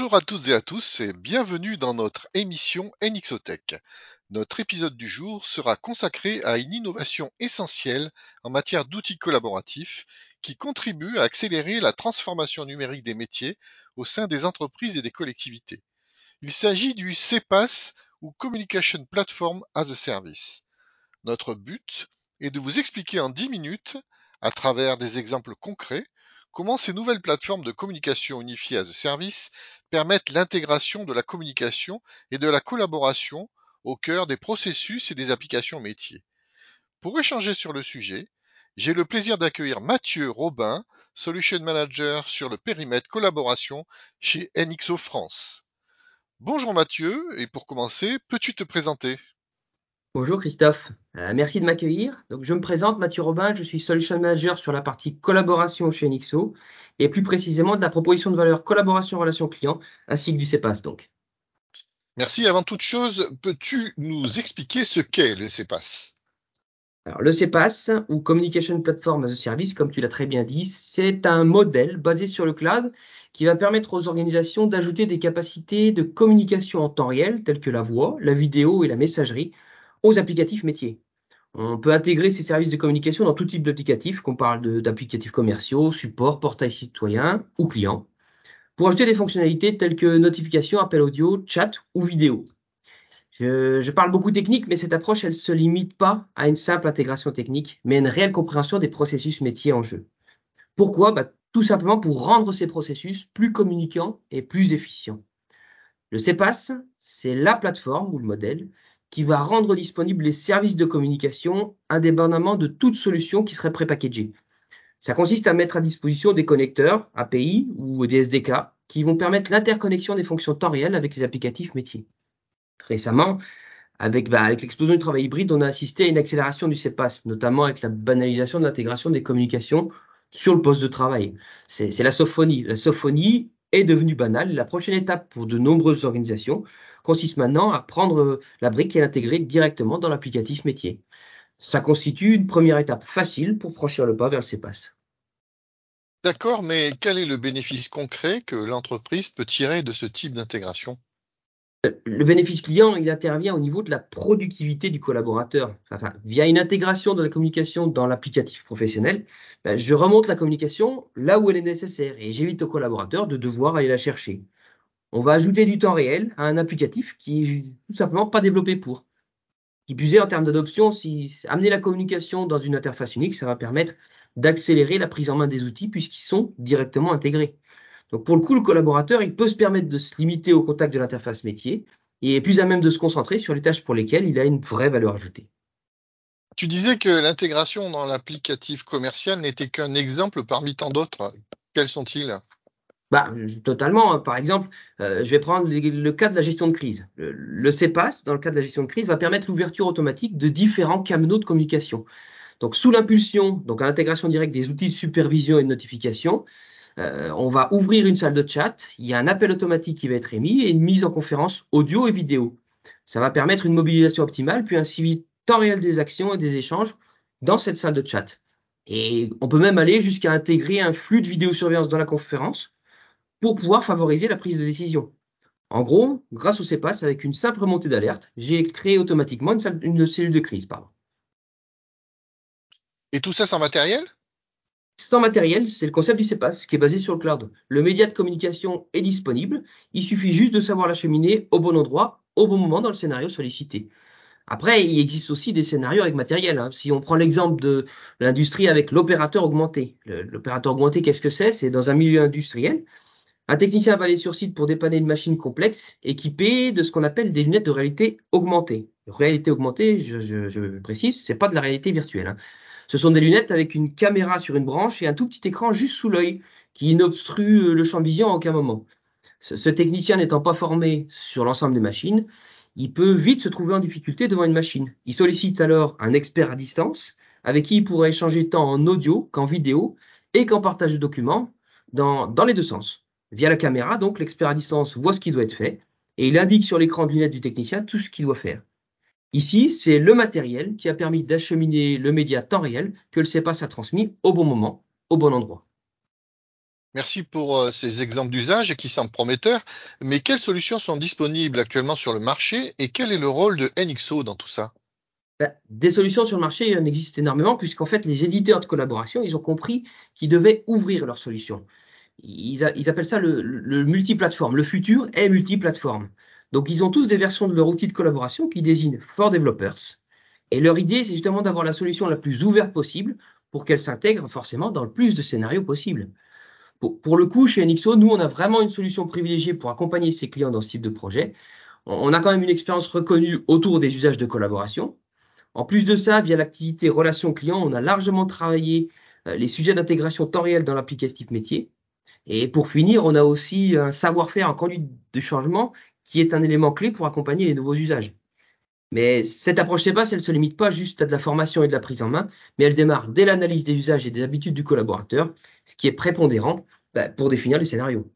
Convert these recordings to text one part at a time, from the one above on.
Bonjour à toutes et à tous et bienvenue dans notre émission NXOTech. Notre épisode du jour sera consacré à une innovation essentielle en matière d'outils collaboratifs qui contribue à accélérer la transformation numérique des métiers au sein des entreprises et des collectivités. Il s'agit du CPAS ou Communication Platform as a Service. Notre but est de vous expliquer en 10 minutes, à travers des exemples concrets, comment ces nouvelles plateformes de communication unifiées as a service permettent l'intégration de la communication et de la collaboration au cœur des processus et des applications métiers? Pour échanger sur le sujet, j'ai le plaisir d'accueillir Mathieu Robin, Solution Manager sur le périmètre collaboration chez NXO France. Bonjour Mathieu, et pour commencer, peux-tu te présenter? Bonjour Christophe, euh, merci de m'accueillir. Donc je me présente Mathieu Robin, je suis Solution Manager sur la partie collaboration chez Nixo et plus précisément de la proposition de valeur collaboration relation client ainsi que du CEPAS donc. Merci. Avant toute chose, peux-tu nous expliquer ce qu'est le CEPAS Alors le CEPAS ou Communication Platform as a Service, comme tu l'as très bien dit, c'est un modèle basé sur le cloud qui va permettre aux organisations d'ajouter des capacités de communication en temps réel telles que la voix, la vidéo et la messagerie aux applicatifs métiers. On peut intégrer ces services de communication dans tout type d'applicatifs, qu'on parle d'applicatifs commerciaux, support, portail citoyen ou client, pour ajouter des fonctionnalités telles que notification, appel audio, chat ou vidéo. Je, je, parle beaucoup technique, mais cette approche, elle ne se limite pas à une simple intégration technique, mais à une réelle compréhension des processus métiers en jeu. Pourquoi? Bah, Tout simplement pour rendre ces processus plus communicants et plus efficients. Le CEPAS, c'est la plateforme ou le modèle qui va rendre disponibles les services de communication indépendamment de toute solution qui serait prépackagée. Ça consiste à mettre à disposition des connecteurs API ou des SDK qui vont permettre l'interconnexion des fonctions temps réel avec les applicatifs métiers. Récemment, avec, bah, avec l'explosion du travail hybride, on a assisté à une accélération du CEPAS, notamment avec la banalisation de l'intégration des communications sur le poste de travail. C'est la sophonie. La sophonie est devenue banale. La prochaine étape pour de nombreuses organisations consiste maintenant à prendre la brique et l'intégrer directement dans l'applicatif métier. Ça constitue une première étape facile pour franchir le pas vers le CEPAS. D'accord, mais quel est le bénéfice concret que l'entreprise peut tirer de ce type d'intégration? Le bénéfice client, il intervient au niveau de la productivité du collaborateur. Enfin, via une intégration de la communication dans l'applicatif professionnel, ben, je remonte la communication là où elle est nécessaire et j'évite au collaborateur de devoir aller la chercher. On va ajouter du temps réel à un applicatif qui est tout simplement pas développé pour. Qui plus en termes d'adoption, si amener la communication dans une interface unique, ça va permettre d'accélérer la prise en main des outils puisqu'ils sont directement intégrés. Donc pour le coup, le collaborateur, il peut se permettre de se limiter au contact de l'interface métier et est plus à même de se concentrer sur les tâches pour lesquelles il a une vraie valeur ajoutée. Tu disais que l'intégration dans l'applicatif commercial n'était qu'un exemple parmi tant d'autres. Quels sont-ils? Bah, totalement. Par exemple, euh, je vais prendre le, cas de la gestion de crise. Le, le, CEPAS, dans le cas de la gestion de crise, va permettre l'ouverture automatique de différents canaux de communication. Donc, sous l'impulsion, donc à l'intégration directe des outils de supervision et de notification, euh, on va ouvrir une salle de chat, il y a un appel automatique qui va être émis et une mise en conférence audio et vidéo. Ça va permettre une mobilisation optimale, puis un suivi temps réel des actions et des échanges dans cette salle de chat. Et on peut même aller jusqu'à intégrer un flux de vidéosurveillance dans la conférence pour pouvoir favoriser la prise de décision. En gros, grâce au CEPAS, avec une simple montée d'alerte, j'ai créé automatiquement une, une, cellule de crise. Pardon. Et tout ça sans matériel? Sans matériel, c'est le concept du CEPAS qui est basé sur le cloud. Le média de communication est disponible, il suffit juste de savoir l'acheminer au bon endroit, au bon moment dans le scénario sollicité. Après, il existe aussi des scénarios avec matériel. Hein. Si on prend l'exemple de l'industrie avec l'opérateur augmenté. L'opérateur augmenté, qu'est-ce que c'est? C'est dans un milieu industriel. Un technicien va aller sur site pour dépanner une machine complexe équipée de ce qu'on appelle des lunettes de réalité augmentée. Réalité augmentée, je, je, je précise, c'est pas de la réalité virtuelle. Hein. Ce sont des lunettes avec une caméra sur une branche et un tout petit écran juste sous l'œil qui n'obstrue euh, le champ de vision à aucun moment. Ce, technicien n'étant pas formé sur l'ensemble des machines, il peut vite se trouver en difficulté devant une machine. Il sollicite alors un expert à distance avec qui il pourra échanger tant en audio qu'en vidéo et qu'en partage de documents dans, dans les deux sens. Via la caméra, donc, l'expert à distance voit ce qui doit être fait et il indique sur l'écran de lunettes du technicien tout ce qu'il doit faire. Ici, c'est le matériel qui a permis d'acheminer le média temps réel que le CEPAS a transmis au bon moment, au bon endroit. Merci pour euh, ces exemples d'usage qui semblent prometteurs, mais quelles solutions sont disponibles actuellement sur le marché et quel est le rôle de NXO dans tout ça? Ben, des solutions sur le marché, il en existe énormément, puisqu'en fait, les éditeurs de collaboration, ils ont compris qu'ils devaient ouvrir leurs solutions. Ils, appellent ça le, le multiplateforme. Le futur est multiplateforme. Donc, ils ont tous des versions de leur outil de collaboration qui désignent for developers. Et leur idée, c'est justement d'avoir la solution la plus ouverte possible pour qu'elle s'intègre forcément dans le plus de scénarios possibles. Pour, le coup, chez NXO, nous, on a vraiment une solution privilégiée pour accompagner ces clients dans ce type de projet. On on a quand même une expérience reconnue autour des usages de collaboration. En plus de ça, via l'activité relation client, on a largement travaillé euh, les sujets d'intégration temps réel dans l'applicatif métier. Et pour finir, on a aussi un savoir-faire en conduite de changement qui est un élément clé pour accompagner les nouveaux usages. Mais cette approche CEPAS, elle ne se limite pas juste à de la formation et de la prise en main, mais elle démarre dès l'analyse des usages et des habitudes du collaborateur, ce qui est prépondérant bah, pour définir les scénarios.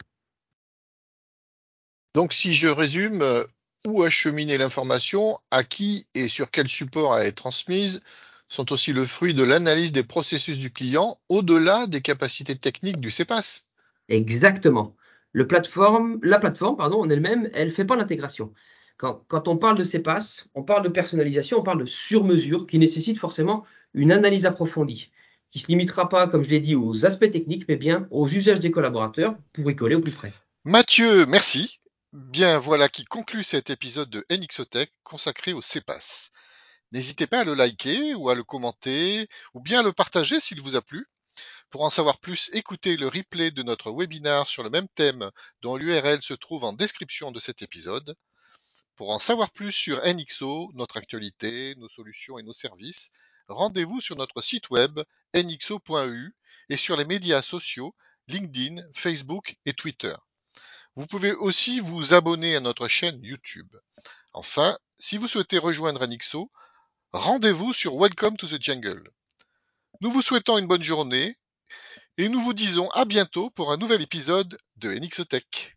Donc si je résume, euh, où acheminer l'information, à qui et sur quel support elle est transmise, sont aussi le fruit de l'analyse des processus du client au-delà des capacités techniques du CEPAS. Exactement. La plateforme, pardon, en elle-même, elle ne fait pas l'intégration. Quand, quand on parle de CEPAS, on parle de personnalisation, on parle de sur-mesure qui nécessite forcément une analyse approfondie, qui ne se limitera pas, comme je l'ai dit, aux aspects techniques, mais bien aux usages des collaborateurs pour y coller au plus près. Mathieu, merci. Bien, voilà qui conclut cet épisode de NXOTech consacré au CEPAS. N'hésitez pas à le liker ou à le commenter ou bien à le partager s'il vous a plu. Pour en savoir plus, écoutez le replay de notre webinar sur le même thème dont l'URL se trouve en description de cet épisode. Pour en savoir plus sur NXO, notre actualité, nos solutions et nos services, rendez-vous sur notre site web nxo.eu et sur les médias sociaux LinkedIn, Facebook et Twitter. Vous pouvez aussi vous abonner à notre chaîne YouTube. Enfin, si vous souhaitez rejoindre NXO, rendez-vous sur Welcome to the Jungle. Nous vous souhaitons une bonne journée et nous vous disons à bientôt pour un nouvel épisode de NXO Tech.